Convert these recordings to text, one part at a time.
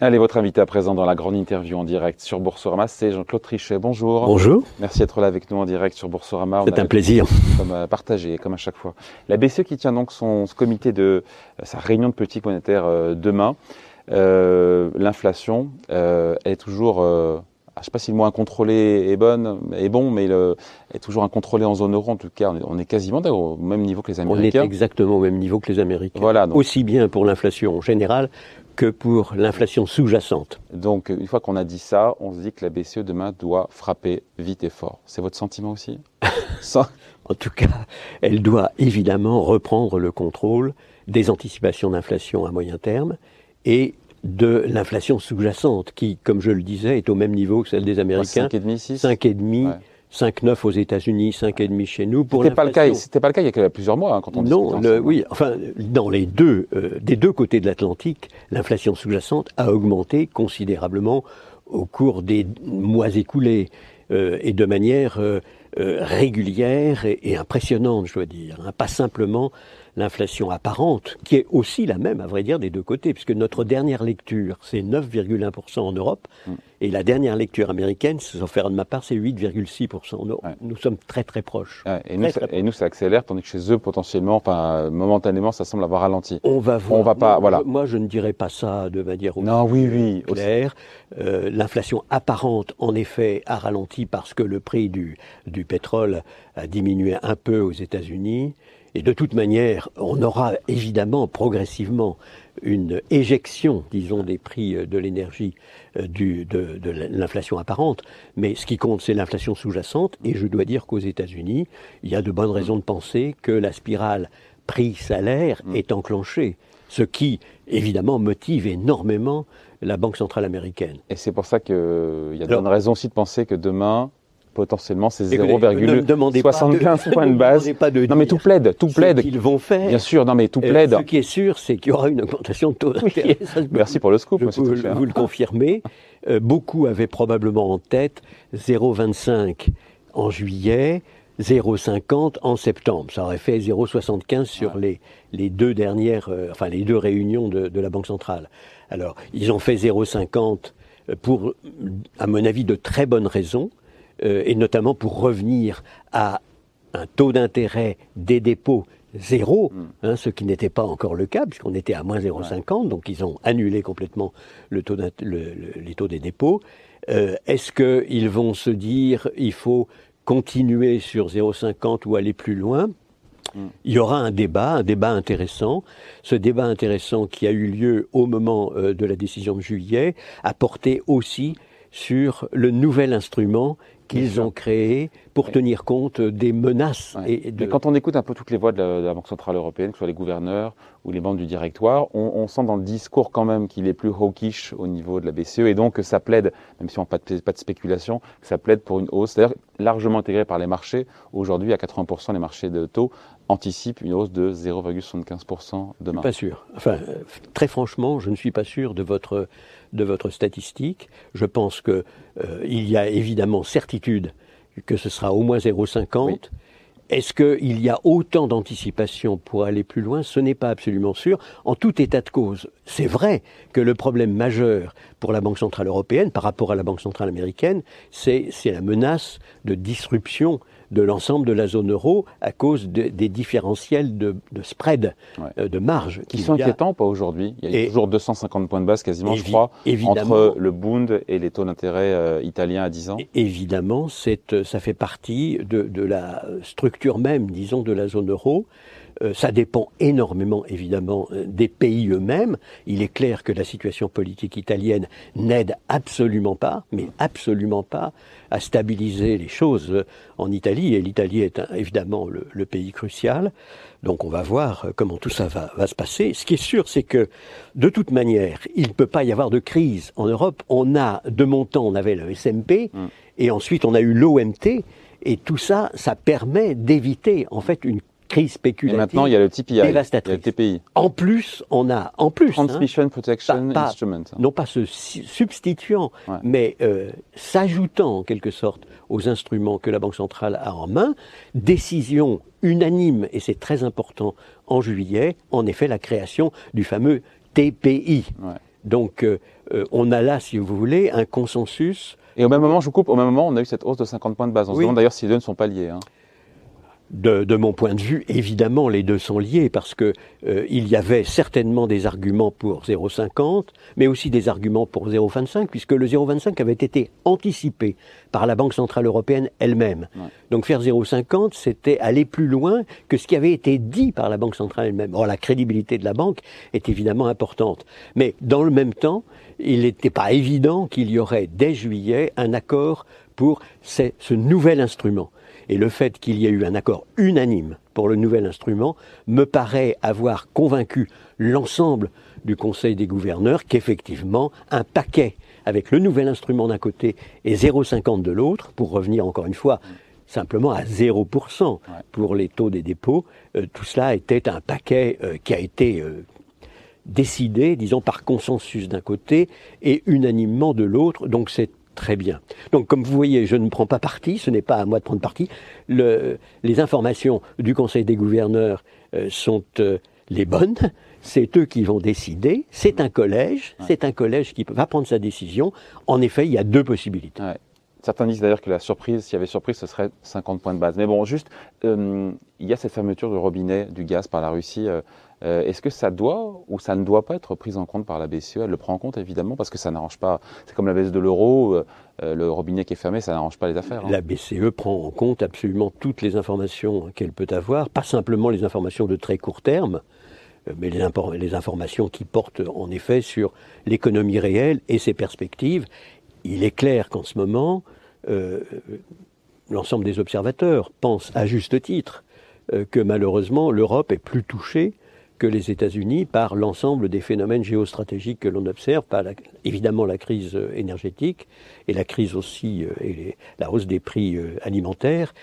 Allez, votre invité à présent dans la grande interview en direct sur Boursorama, c'est Jean-Claude Trichet. Bonjour. Bonjour. Merci d'être là avec nous en direct sur Boursorama. C'est un plaisir. Comme à partager, comme à chaque fois. La BCE qui tient donc son, comité de euh, sa réunion de politique monétaire euh, demain. Euh, l'inflation est toujours je ne sais pas si le mot incontrôlé est, bonne, est bon, mais il est toujours incontrôlé en zone euro. En tout cas, on est, quasiment au même niveau que les Américains. On est exactement au même niveau que les Américains. Voilà. Aussi bien pour l'inflation générale que pour l'inflation sous-jacente. Donc, une fois qu'on a dit ça, on se dit que la BCE demain doit frapper vite et fort. C'est votre sentiment aussi En tout cas, elle doit évidemment reprendre le contrôle des anticipations d'inflation à moyen terme et de l'inflation sous-jacente, qui, comme je le disais, est au même niveau que celle des Américains. 5,5, 6 5,5. 5,9 aux États-Unis, 5,5 chez nous. Pour c'était pas le cas. C'était pas le cas il y a plusieurs mois hein, quand on. Non, oui. Enfin, dans les deux, euh, des deux côtés de l'Atlantique, l'inflation sous-jacente a augmenté considérablement au cours des mois écoulés euh, et de manière euh, régulière et, impressionnante, je dois dire. Hein. Pas simplement l'inflation apparente, qui est aussi la même, à vrai dire, des deux côtés, puisque notre dernière lecture, c'est 9,1% en Europe, mm. et la dernière lecture américaine, sauf faire de ma part, c'est 8,6% en Europe. Nous sommes très très proches. et, nous, ça, et, nous, ça, accélère, tandis que chez eux, potentiellement, enfin, momentanément, ça semble avoir ralenti. On va voir. On va pas, voilà. Moi, je ne dirais pas ça de manière non, oui, oui, claire. Euh, l'inflation apparente, en effet, a ralenti parce que le prix du, du pétrole a diminué un peu aux États-Unis. Et de toute manière, on aura évidemment progressivement une éjection, disons, des prix euh, de l'énergie euh, de, de l'inflation apparente. Mais ce qui compte, c'est l'inflation sous-jacente. Et je dois dire qu'aux États-Unis, il y a de bonnes raisons de penser que la spirale prix-salaire mm. est enclenchée. Ce qui, évidemment, motive énormément la Banque centrale américaine. Et c'est pour ça qu'il y a de bonnes raisons aussi de penser que demain, potentiellement c'est 0,75 points de base. Pas de non mais tout plaide, tout plaide. qu'ils vont faire. Bien sûr, non mais tout euh, plaide. ce qui est sûr, c'est qu'il y aura une augmentation de taux d'intérêt. Merci pour le scoop. Je, vous, vous le confirmez. Euh, beaucoup avaient probablement en tête 0,25 en juillet, 0,50 en septembre. Ça aurait fait 0,75 sur les, les deux dernières, euh, enfin les deux réunions de, de, la Banque centrale. Alors, ils ont fait 0,50 pour, à mon avis, de très bonnes raisons. Euh, et notamment pour revenir à un taux d'intérêt des dépôts zéro, hmm. hein, ce qui n'était pas encore le cas, puisqu'on était à moins 0,50, donc ils ont annulé complètement le taux les taux des dépôts. Euh, est-ce qu'ils vont se dire il faut continuer sur 0,50 ou aller plus loin? Hmm. il y aura un débat, un débat intéressant. Ce débat intéressant qui a eu lieu au moment euh, de la décision de juillet a porté aussi sur le nouvel instrument qu'ils ont créé pour tenir compte des menaces. Et de... quand on écoute un peu toutes les voix de la, Banque Centrale Européenne, que ce soit les gouverneurs ou les membres du directoire, on, sent dans le discours quand même qu'il est plus hawkish au niveau de la BCE et donc que ça plaide, même si on n'a pas de, pas de spéculation, que ça plaide pour une hausse, d'ailleurs largement intégrée par les marchés. Aujourd'hui, à 80%, les marchés de taux anticipent une hausse de 0,75% demain. Pas sûr. Enfin, très franchement, je ne suis pas sûr de votre, de votre statistique. Je pense qu'il euh, y a évidemment certitude que ce sera au moins 0,50. Est-ce qu'il y a autant d'anticipation pour aller plus loin? Ce n'est pas absolument sûr. En tout état de cause, c'est vrai que le problème majeur pour la Banque Centrale Européenne par rapport à la Banque Centrale Américaine, c'est la menace de disruption de l'ensemble de la zone euro à cause des différentiels de, spread, euh, de marge. Qui sont inquiétants pas aujourd'hui Il y a toujours 250 points de base quasiment, je crois, entre le Bund et les taux d'intérêt euh, italiens à 10 ans. Évidemment, euh, ça fait partie de, de la structure même, disons, de la zone euro. Euh, ça dépend énormément, évidemment, euh, des pays eux-mêmes. Il est clair que la situation politique italienne n'aide absolument pas, mais absolument pas, à stabiliser les choses euh, en Italie. Et l'Italie est évidemment le, pays crucial. Donc on va voir comment tout ça va, va se passer. Ce qui est sûr, c'est que de toute manière, il ne peut pas y avoir de crise en Europe. On a, de mon temps, on avait le SMP, mm. et ensuite on a eu l'OMT. Et tout ça, ça permet d'éviter en fait une crise spéculative. Et maintenant, il y a le TPI, dévastatrice. il y a le TPI. En plus, on a, en plus, hein, Transmission Protection Instrument. Non pas se substituant, mais euh, s'ajoutant en quelque sorte aux instruments que la Banque centrale a en main, décision unanime, et c'est très important, en juillet, en effet, la création du fameux TPI. Donc on a là, si vous voulez, un consensus. Et au même moment, je vous coupe, au même moment, on a eu cette hausse de 50 points de base. On se demande d'ailleurs si les deux ne sont pas liés. Hein de, mon point de vue, évidemment, les deux sont liés parce que euh, il y avait certainement des arguments pour 0,50, mais aussi des arguments pour 0,25, puisque le 0,25 avait été anticipé par la Banque centrale européenne elle-même. Donc faire 0,50, c'était aller plus loin que ce qui avait été dit par la Banque centrale elle-même. Or, la crédibilité de la banque est évidemment importante, mais dans le même temps, il n'était pas évident qu'il y aurait dès juillet un accord pour ce nouvel instrument. Et le fait qu'il y ait eu un accord unanime pour le nouvel instrument me paraît avoir convaincu l'ensemble du Conseil des gouverneurs qu'effectivement un paquet avec le nouvel instrument d'un côté et 0,50 de l'autre, pour revenir encore une fois simplement à 0% pour les taux des dépôts, euh, tout cela était un paquet euh, qui a été euh, décidé, disons, par consensus d'un côté et unanimement de l'autre. Donc c'est Très bien. Donc, comme vous voyez, je ne prends pas parti, ce n'est pas à moi de prendre parti. les informations du Conseil des gouverneurs euh, sont euh, les bonnes. C'est eux qui vont décider. C'est un collège. C'est un collège qui va prendre sa décision. En effet, il y a deux possibilités. Certains disent d'ailleurs que la surprise, s'il y avait surprise, ce serait 50 points de base. Mais bon, juste, euh, il y a cette fermeture du robinet du gaz par la Russie. Euh, est-ce que ça doit ou ça ne doit pas être pris en compte par la BCE Elle le prend en compte évidemment parce que ça n'arrange pas. C'est comme la baisse de l'euro, euh, euh, le robinet qui est fermé, ça n'arrange pas les affaires. Hein. La BCE prend en compte absolument toutes les informations qu'elle peut avoir, pas simplement les informations de très court terme, mais les, les informations qui portent en effet sur l'économie réelle et ses perspectives. Il est clair qu'en ce moment, l'ensemble des observateurs pensent à juste titre que malheureusement l'Europe est plus touchée que les États-Unis par l'ensemble des phénomènes géostratégiques que l'on observe, par évidemment la crise euh, énergétique et la crise aussi euh, et la hausse des prix euh, alimentaires.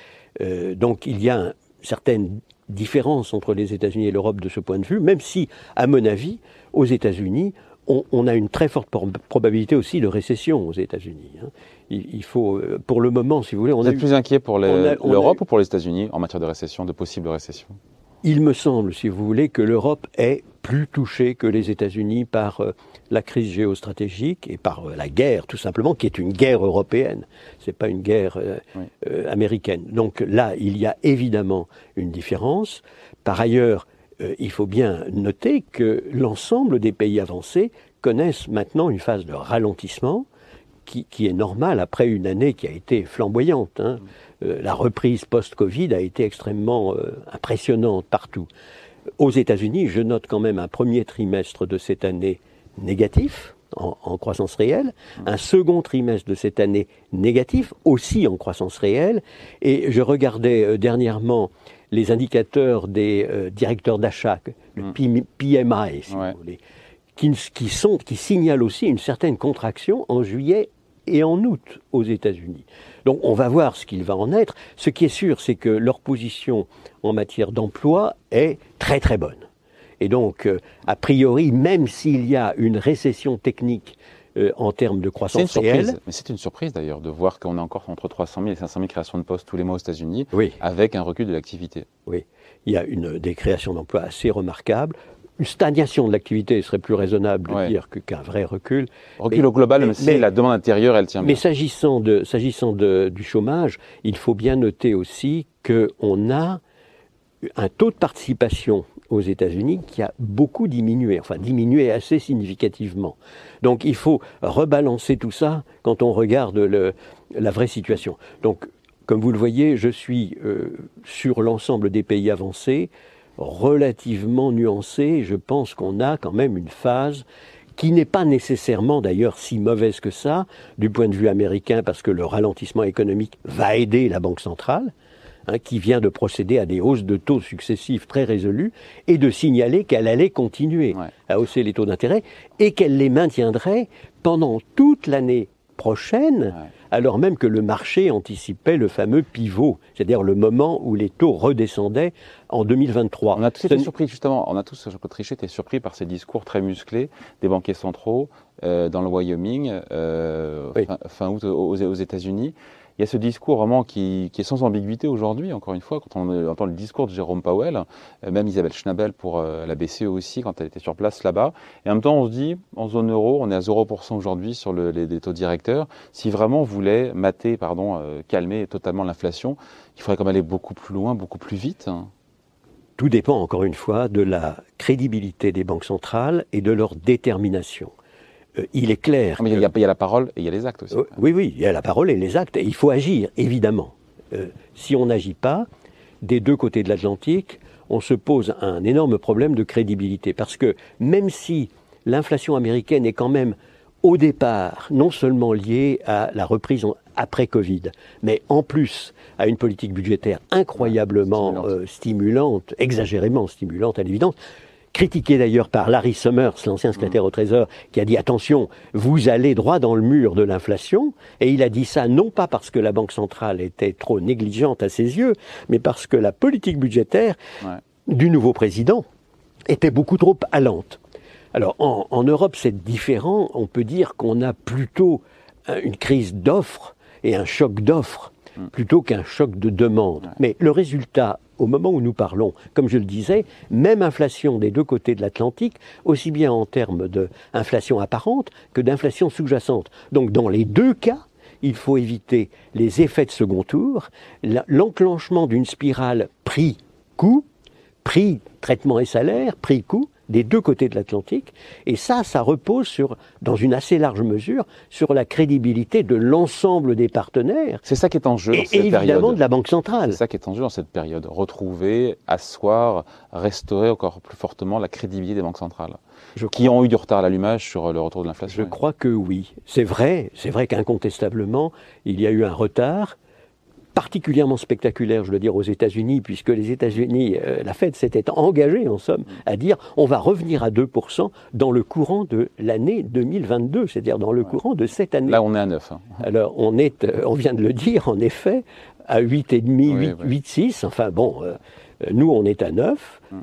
donc il y a une certaine différence entre les États-Unis et l'Europe de ce point de vue, même si, à mon avis, aux États-Unis, on, a une très forte probabilité aussi de récession aux États-Unis. Hein. Il, faut, pour le moment, si vous voulez, on vous êtes plus inquiet pour l'Europe ou pour les États-Unis en matière de récession, de possible récession? Il me semble, si vous voulez, que l'Europe est plus touchée que les États-Unis par euh, la crise géostratégique et par euh, la guerre, tout simplement, qui est une guerre européenne. C'est pas une guerre euh, américaine. Donc là, il y a évidemment une différence. Par ailleurs, il faut bien noter que l'ensemble des pays avancés connaissent maintenant une phase de ralentissement qui, est normale après une année qui a été flamboyante. Hein. Euh, la reprise post-Covid a été extrêmement euh, impressionnante partout. Aux États-Unis, je note quand même un premier trimestre de cette année négatif, en, croissance réelle, un second trimestre de cette année négatif, aussi en croissance réelle, et je regardais euh, dernièrement les indicateurs des directeurs d'achat, le PMI, si vous voulez, qui, qui, sont, qui signalent aussi une certaine contraction en juillet et en août aux États-Unis. Donc on va voir ce qu'il va en être. Ce qui est sûr, c'est que leur position en matière d'emploi est très très bonne. Et donc, euh, a priori, même s'il y a une récession technique euh, en termes de croissance réelle. Mais c'est une surprise d'ailleurs de voir qu'on a encore entre 300 000 et 500 000 créations de postes tous les mois aux États-Unis, avec un recul de l'activité. Oui, il y a une, des créations d'emplois assez remarquables une stagnation de l'activité serait plus raisonnable de dire qu'un vrai recul. Recul au global, mais, si la demande intérieure, elle tient bien. Mais s'agissant de, s'agissant du chômage, il faut bien noter aussi qu'on a un taux de participation aux États-Unis qui a beaucoup diminué, enfin diminué assez significativement. Donc il faut rebalancer tout ça quand on regarde le, la vraie situation. Donc, comme vous le voyez, je suis euh, sur l'ensemble des pays avancés relativement nuancé. Je pense qu'on a quand même une phase qui n'est pas nécessairement d'ailleurs si mauvaise que ça du point de vue américain parce que le ralentissement économique va aider la Banque centrale. Hein, qui vient de procéder à des hausses de taux successives très résolues et de signaler qu'elle allait continuer à hausser les taux d'intérêt et qu'elle les maintiendrait pendant toute l'année prochaine, alors même que le marché anticipait le fameux pivot, c'est-à-dire le moment où les taux redescendaient en 2023. On a tous été surpris, justement, on a tous, Trichet, été surpris par ces discours très musclés des banquiers centraux euh, dans le Wyoming, euh, fin, août aux, aux États-Unis. Il y a ce discours vraiment qui, est sans ambiguïté aujourd'hui, encore une fois, quand on entend le discours de Jérôme Powell, euh, même Isabelle Schnabel pour euh, la BCE aussi, quand elle était sur place là-bas. Et en même temps, on se dit, en zone euro, on est à 0% aujourd'hui sur les, taux directeurs. Si vraiment on voulait mater, pardon, euh, calmer totalement l'inflation, il faudrait quand même aller beaucoup plus loin, beaucoup plus vite. Hein. Tout dépend encore une fois de la crédibilité des banques centrales et de leur détermination. Euh, il est clair. Mais il, y a, la parole et il y a les actes aussi. Euh, oui, oui, il y a la parole et les actes. Et il faut agir, évidemment. Euh, si on n'agit pas, des deux côtés de l'Atlantique, on se pose un énorme problème de crédibilité. Parce que même si l'inflation américaine est quand même au départ non seulement liée à la reprise après Covid, mais en plus à une politique budgétaire incroyablement stimulante exagérément stimulante à l'évidence, critiqué d'ailleurs par Larry Summers, l'ancien secrétaire au Trésor, qui a dit attention, vous allez droit dans le mur de l'inflation. Et il a dit ça non pas parce que la Banque centrale était trop négligente à ses yeux, mais parce que la politique budgétaire du nouveau président était beaucoup trop allante. Alors en, en Europe, c'est différent. On peut dire qu'on a plutôt une crise d'offres et un choc d'offres mm. Plutôt qu'un choc de demande. Mais le résultat au moment où nous parlons, comme je le disais, même inflation des deux côtés de l'Atlantique, aussi bien en termes d'inflation apparente que d'inflation sous-jacente. Donc dans les deux cas, il faut éviter les effets de second tour, l'enclenchement d'une spirale prix-coût, prix, traitement et salaire, prix-coût, des deux côtés de l'Atlantique. Et ça, ça repose sur, dans une assez large mesure, sur la crédibilité de l'ensemble des partenaires. C'est ça qui est en jeu et, évidemment de la Banque centrale. C'est ça qui est en jeu dans cette période. Retrouver, asseoir, restaurer encore plus fortement la crédibilité des banques centrales. qui ont eu du retard à l'allumage sur le retour de l'inflation. Je crois que oui. C'est vrai, c'est vrai qu'incontestablement, il y a eu un retard particulièrement spectaculaire, je veux dire, aux États-Unis, puisque les États-Unis, euh, la Fed s'était engagée, en somme, à dire on va revenir à 2% dans le courant de l'année 2022, c'est-à-dire dans le courant de cette année. Là, on est à 9. Hein. Alors, on, est, euh, on vient de le dire, en effet, à 8,5, 8,6. Enfin, bon, euh, nous, on est à 9. Mm.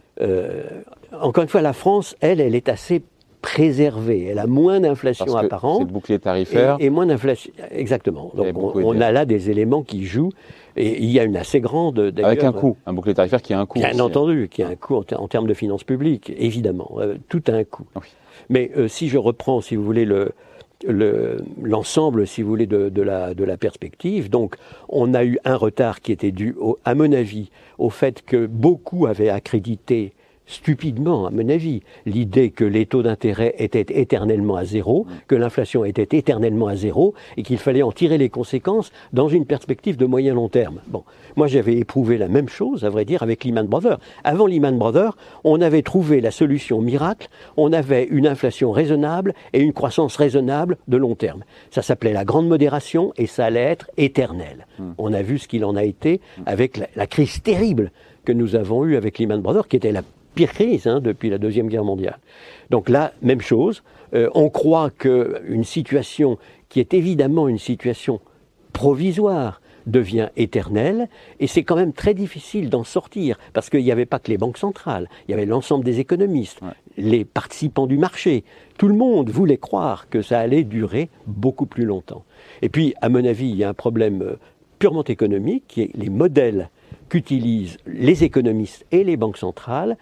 encore une fois, la France, elle, elle est assez préservée. Elle a moins d'inflation apparente. C'est le bouclier tarifaire. Et, moins d'inflation. Exactement. Donc on, a là des éléments qui jouent. Et il y a une assez grande. Avec un coût. Un bouclier tarifaire qui a un coût. Bien entendu, qui a un coût en, termes de finances publiques, évidemment. Euh, tout a un coût. Mais euh, si je reprends, si vous voulez, le, l'ensemble, si vous voulez, de, de, la, de la perspective. Donc, on a eu un retard qui était dû, à mon avis, au fait que beaucoup avaient accrédité stupidement, à mon avis, l'idée que les taux d'intérêt étaient éternellement à zéro, que l'inflation était éternellement à zéro, et qu'il fallait en tirer les conséquences dans une perspective de moyen long terme. Bon, moi j'avais éprouvé la même chose, à vrai dire, avec Lehman Brothers. Avant Lehman Brothers, on avait trouvé la solution miracle, on avait une inflation raisonnable et une croissance raisonnable de long terme. Ça s'appelait la grande modération et ça allait être éternel. Hmm. On a vu ce qu'il en a été avec la, la crise terrible que nous avons eue avec Lehman Brothers, qui était la pire crise hein, depuis la Deuxième Guerre mondiale. Donc là, même chose. Euh, on croit qu'une situation qui est évidemment une situation provisoire devient éternelle, et c'est quand même très difficile d'en sortir, parce qu'il n'y avait pas que les banques centrales, il y avait l'ensemble des économistes, les participants du marché, tout le monde voulait croire que ça allait durer beaucoup plus longtemps. Et puis, à mon avis, il y a un problème euh, purement économique, qui est les modèles qu'utilisent les économistes et les banques centrales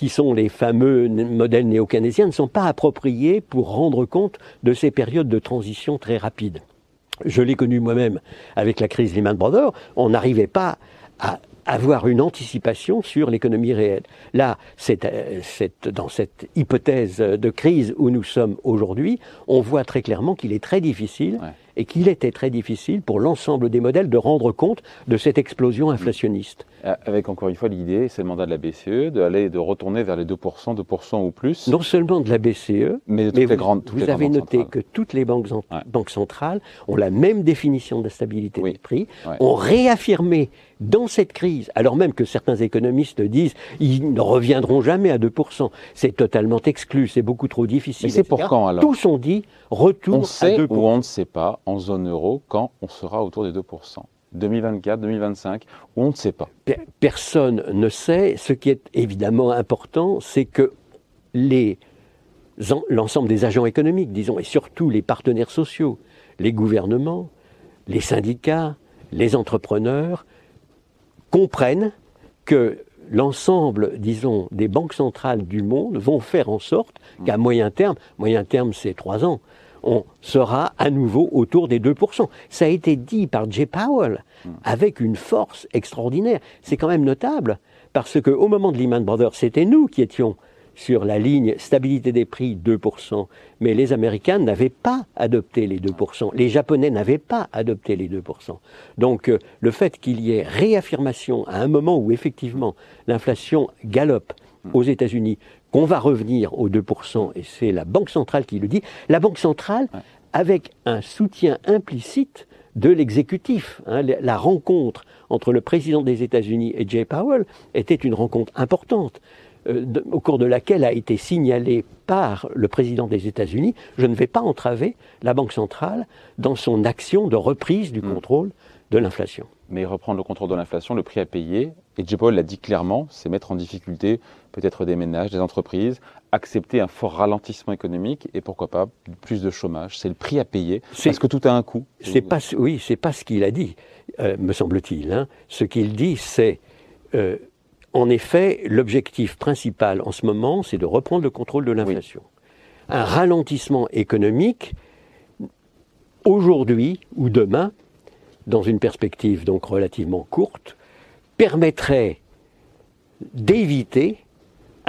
qui sont les fameux modèles néo-keynésiens, ne sont pas appropriés pour rendre compte de ces périodes de transition très rapides. Je l'ai connu moi-même avec la crise Lehman Brothers, on n'arrivait pas à avoir une anticipation sur l'économie réelle. Là, euh, dans cette hypothèse de crise où nous sommes aujourd'hui, on voit très clairement qu'il est très difficile et qu'il était très difficile pour l'ensemble des modèles de rendre compte de cette explosion inflationniste. Euh, avec encore une fois l'idée, c'est le mandat de la BCE, d'aller de retourner vers les 2%, 2% ou plus. Non seulement de la BCE, mais de toutes les grandes. vous avez noté que toutes les banques, banques, centrales ont la même définition de la stabilité des prix, ont réaffirmé dans cette crise, alors même que certains économistes disent ils ne reviendront jamais à 2%, c'est totalement exclu, c'est beaucoup trop difficile. Mais c'est pour quand alors Tous ont dit retour on sait à 2%. ou on ne sait pas en zone euro quand on sera autour des 2%. 2024, 2025, ou on ne sait pas Personne ne sait. Ce qui est évidemment important, c'est que l'ensemble des agents économiques, disons, et surtout les partenaires sociaux, les gouvernements, les syndicats, les entrepreneurs comprennent que l'ensemble, disons, des banques centrales du monde vont faire en sorte qu'à moyen terme, moyen terme c'est trois ans, on sera à nouveau autour des 2%. Ça a été dit par Jay Powell avec une force extraordinaire. C'est quand même notable parce qu'au moment de Lehman Brothers, c'était nous qui étions sur la ligne stabilité des prix 2%, mais les Américains n'avaient pas adopté les 2%, les Japonais n'avaient pas adopté les 2%. Donc euh, le fait qu'il y ait réaffirmation à un moment où effectivement l'inflation galope aux États-Unis, qu'on va revenir aux 2%, et c'est la Banque centrale qui le dit, la Banque centrale avec un soutien implicite de l'exécutif. Hein, la rencontre entre le président des États-Unis et Jay Powell était une rencontre importante. Euh, au cours de laquelle a été signalé par le président des États-Unis, je ne vais pas entraver la Banque centrale dans son action de reprise du hmm. contrôle de l'inflation. Mais reprendre le contrôle de l'inflation, le prix à payer, et J. Paul l'a dit clairement, c'est mettre en difficulté peut-être des ménages, des entreprises, accepter un fort ralentissement économique et pourquoi pas plus de chômage. C'est le prix à payer. Parce que tout a un coût. C'est pas, oui, c'est pas ce qu'il a dit, euh, me semble-t-il. Hein. Ce qu'il dit, c'est euh, en effet, l'objectif principal en ce moment, c'est de reprendre le contrôle de l'inflation. Un ralentissement économique, aujourd'hui ou demain, dans une perspective donc relativement courte, permettrait d'éviter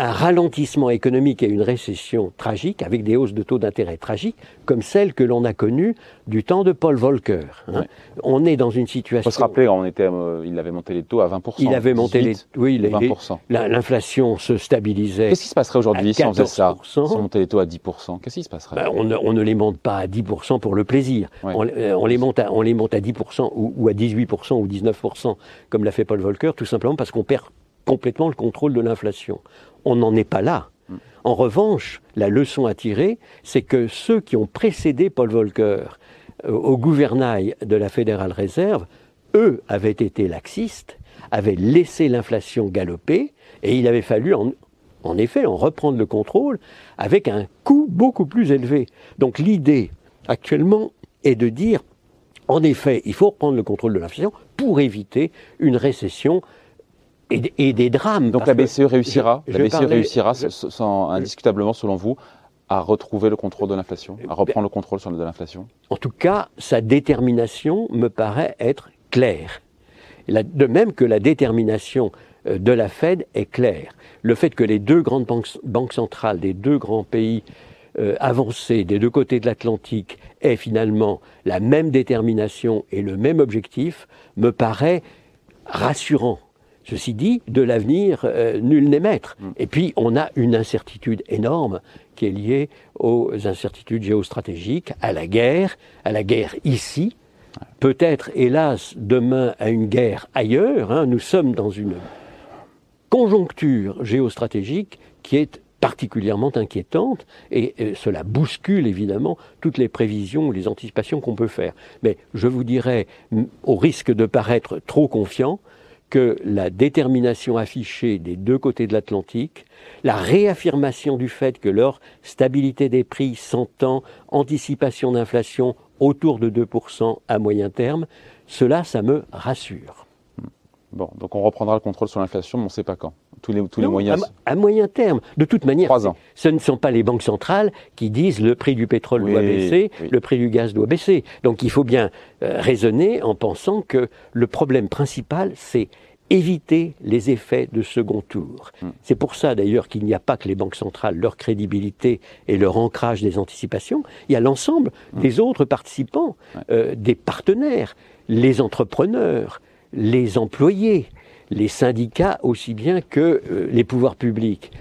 un ralentissement économique et une récession tragique, avec des hausses de taux d'intérêt tragiques, comme celles que l'on a connues du temps de Paul Volcker. Hein. On est dans une situation. Il faut se rappeler, on était, euh, il avait monté les taux à 20%. Il avait monté les, oui, les, 20%. L'inflation se stabilisait. Qu'est-ce qui se passerait aujourd'hui si on faisait ça Si on montait les taux à 10% Qu'est-ce qui se passerait? Ben, on, ne, les monte pas à 10% pour le plaisir. Euh, on, les monte à, on les monte à 10% ou, ou à 18% ou 19%, comme l'a fait Paul Volcker, tout simplement parce qu'on perd complètement le contrôle de l'inflation. On n'en est pas là. Mm. En revanche, la leçon à tirer, c'est que ceux qui ont précédé Paul Volcker euh, au gouvernail de la Fédérale Réserve, eux avaient été laxistes, avaient laissé l'inflation galoper, et il avait fallu en, en effet en reprendre le contrôle avec un coût beaucoup plus élevé. Donc l'idée actuellement est de dire, en effet, il faut reprendre le contrôle de l'inflation pour éviter une récession et, des drames. Donc la BCE réussira, la BCE réussira sans, indiscutablement, selon vous, à retrouver le contrôle de l'inflation, à reprendre le contrôle sur de l'inflation? En tout cas, sa détermination me paraît être claire. De même que la détermination euh, de la Fed est claire. Le fait que les deux grandes banques, centrales des deux grands pays euh, avancés des deux côtés de l'Atlantique aient finalement la même détermination et le même objectif me paraît rassurant. Ceci dit, de l'avenir, euh, nul n'est maître. Mm. Et puis, on a une incertitude énorme qui est liée aux incertitudes géostratégiques, à la guerre, à la guerre ici, peut-être, hélas, demain à une guerre ailleurs. Hein. Nous sommes dans une conjoncture géostratégique qui est particulièrement inquiétante et euh, cela bouscule évidemment toutes les prévisions, les anticipations qu'on peut faire. Mais je vous dirais, au risque de paraître trop confiant, que la détermination affichée des deux côtés de l'Atlantique, la réaffirmation du fait que leur stabilité des prix s'entend, anticipation d'inflation autour de 2% à moyen terme, cela, ça me rassure. Bon, donc on reprendra le contrôle sur l'inflation, mais on ne sait pas quand. Tous les, tous les moyens. À, moyen terme. De toute manière, ce ne sont pas les banques centrales qui disent le prix du pétrole doit baisser, le prix du gaz doit baisser. Donc il faut bien euh, raisonner en pensant que le problème principal, c'est éviter les effets de second tour. Hmm. C'est pour ça d'ailleurs qu'il n'y a pas que les banques centrales, leur crédibilité et leur ancrage des anticipations, il y a l'ensemble hmm. des autres participants, euh, des partenaires, les entrepreneurs, les employés, les syndicats aussi bien que euh, les pouvoirs publics.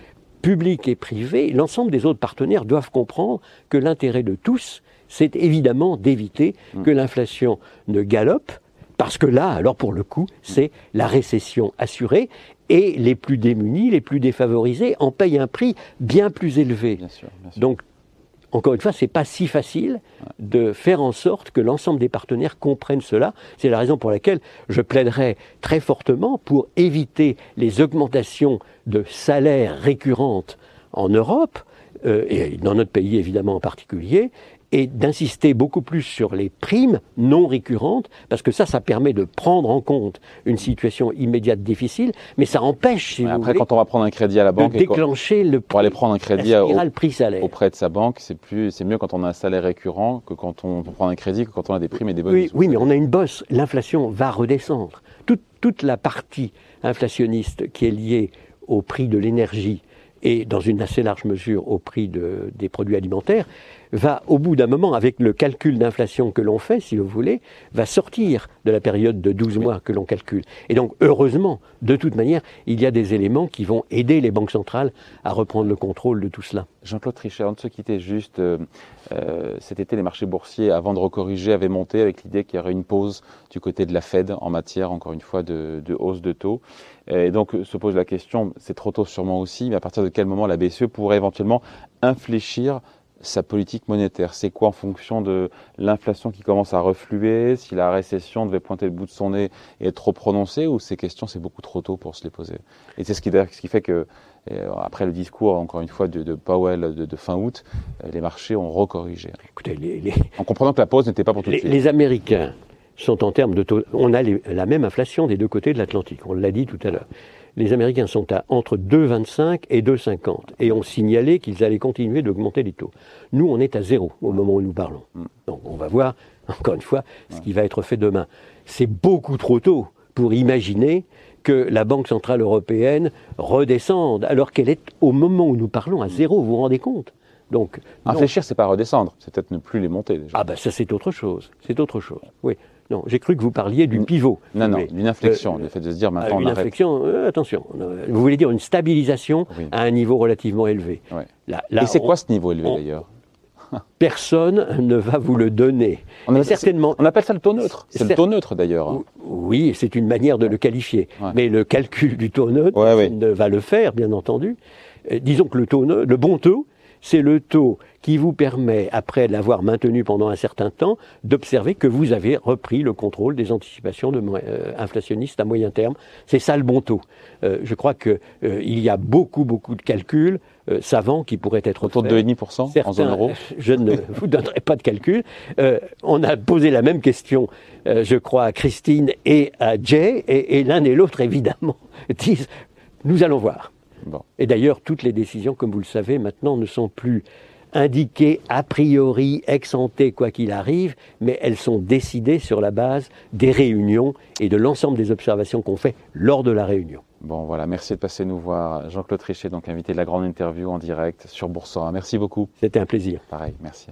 Publics et privés, l'ensemble des autres partenaires doivent comprendre que l'intérêt de tous, c'est évidemment d'éviter mm. que l'inflation ne galope, parce que là, alors pour le coup, c'est la récession assurée et les plus démunis, les plus défavorisés en payent un prix bien plus élevé. Donc encore une fois, ce n'est pas si facile de faire en sorte que l'ensemble des partenaires comprennent cela. C'est la raison pour laquelle je plaiderai très fortement pour éviter les augmentations de salaires récurrentes en Europe, euh, et dans notre pays évidemment en particulier, et d'insister beaucoup plus sur les primes non récurrentes, parce que ça, ça permet de prendre en compte une situation immédiate difficile, mais ça empêche, si Ouais, vous Après, voulez, quand on va prendre un crédit à la de banque qu'on- déclencher le pour aller prendre un crédit la au- prix-salaire. auprès de sa banque, c'est plus, c'est mieux quand on a un salaire récurrent que quand on prend un crédit, que quand on a des primes et des bonus. Oui, oui, mais on a une bosse. L'inflation va redescendre. Toute, toute la partie inflationniste qui est liée au prix de l'énergie et dans une assez large mesure au prix de- des produits alimentaires, va au bout d'un moment, avec le calcul d'inflation que l'on fait, si vous voulez, va sortir de la période de 12 mois que l'on calcule. Et donc, heureusement, de toute manière, il y a des éléments qui vont aider les banques centrales à reprendre le contrôle de tout cela. Jean-Claude Trichet, avant de se quitter, juste euh, euh, cet été, les marchés boursiers, avant de recorriger, avaient monté avec l'idée qu'il y aurait une pause du côté de la Fed en matière, encore une fois, de, de hausse de taux. Euh, Et donc se pose la question, c'est trop tôt sûrement aussi, mais à partir de quel moment la BCE pourrait éventuellement infléchir sa politique monétaire? C'est quoi en fonction de l'inflation qui commence à refluer, si la récession devait pointer le bout de son nez et être trop prononcée, ou ces questions, c'est beaucoup trop tôt pour se les poser? Et c'est ce qui, d'ailleurs, ce qui fait que, euh, après le discours, encore une fois, de, de Powell de, de fin août, euh, les marchés ont recorrigé. Écoutez, les- les, En comprenant que la pause n'était pas pour tout de Les, suite. les Américains sont en termes de taux. On a les- la même inflation des deux côtés de l'Atlantique. On l'a dit tout à l'heure. Les Américains sont à entre 2,25 et 2,50 et ont signalé qu'ils allaient continuer d'augmenter les taux. Nous, on est à zéro au moment où nous parlons. Mm. Donc, on va voir encore une fois ce qui va être fait demain. C'est beaucoup trop tôt pour imaginer que la Banque centrale européenne redescende alors qu'elle est au moment où nous parlons à zéro. Vous vous rendez compte? Donc. Infléchir, c'est pas redescendre, c'est peut-être ne plus les monter déjà. Ah ben ça c'est autre chose, c'est autre chose. Oui, non, j'ai cru que vous parliez du pivot. non, non, d'une inflexion, Euh, le fait de se dire Ah, maintenant on une arrête. inflexion, euh, attention. euh, Vous voulez dire une stabilisation Oui. à un niveau relativement élevé. Ouais. Là, là, Et c'est on- quoi ce niveau élevé on- d'ailleurs Personne ne va vous le donner. on, appelle- certainement. on appelle ça le taux neutre. C'est le taux neutre d'ailleurs. Oui, c'est une manière de le qualifier. Ouais. Mais le calcul du taux neutre Ouais, ne va le faire, bien entendu. Euh, disons que le taux neutre, le bon taux, c'est le taux qui vous permet, après l'avoir maintenu pendant un certain temps, d'observer que vous avez repris le contrôle des anticipations de euh, inflationnistes à moyen terme. C'est ça le bon taux. Euh, je crois qu'il y a beaucoup, beaucoup de calculs euh, savants qui pourraient être Autour de faits. 2,5% en zone euro. je ne vous donnerai pas de calcul. Euh, on a posé la même question, euh, je crois, à Christine et à Jay, et, et l'un et l'autre, évidemment, disent nous allons voir. Bon. Et d'ailleurs, toutes les décisions, comme vous le savez, maintenant ne sont plus indiquées a priori, ex ante, quoi qu'il arrive, mais elles sont décidées sur la base des réunions et de l'ensemble des observations qu'on fait lors de la réunion. Bon voilà, merci de passer nous voir. Jean-Claude Trichet, donc invité de la grande interview en direct sur Boursorama. Merci beaucoup. C'était un plaisir. Pareil, merci.